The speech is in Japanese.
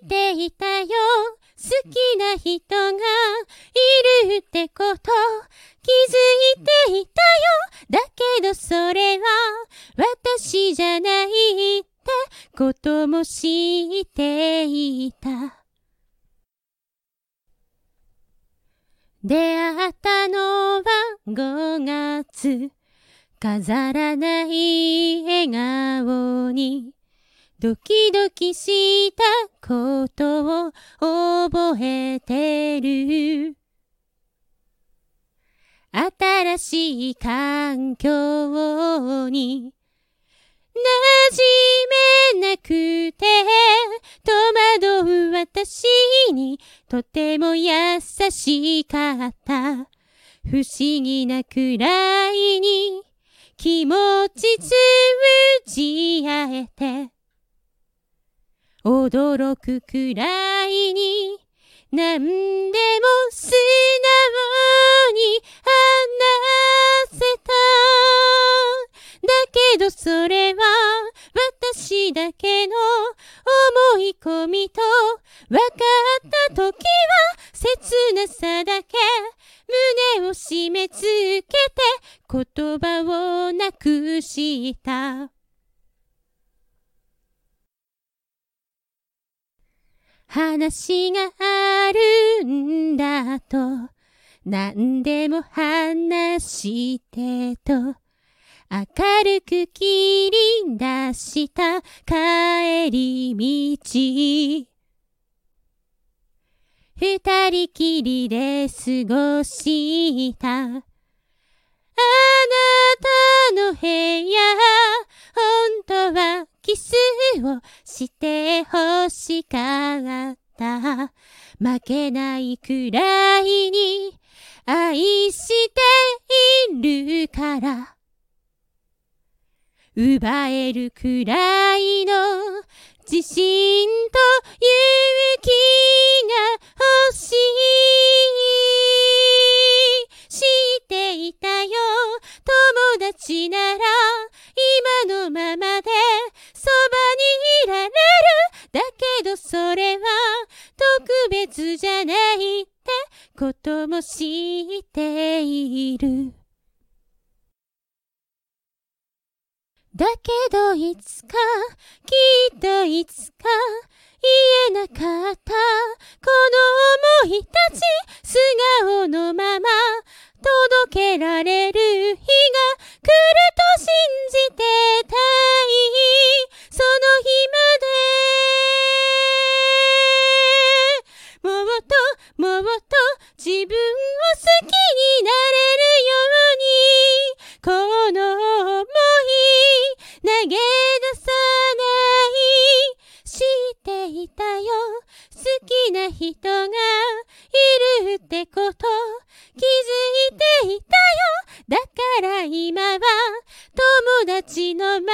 ていたよ。好きな人がいるってこと。気づいていたよ。だけどそれは私じゃないってことも知っていた。出会ったのは5月。飾らない笑顔に。ドキドキしたことを覚えてる。新しい環境に馴染めなくて戸惑う私にとても優しかった。不思議なくらいに気持ち通じ合えて驚くくらいに何でも素直に話せた。だけどそれは私だけの思い込みと分かった時は切なさだけ胸を締め付けて言葉をなくした。話があるんだと。何でも話してと。明るく切り出した。帰り道。二人きりで過ごした。あなたの部屋負けないくらいに愛しているから。奪えるくらいの自信と勇気別じゃないってことも知っている。だけどいつか、きっといつか、言えなかった、この思いたち、素顔のまま、届けられ好きな人がいるってこと。気づいていたよ。だから今は友達のまま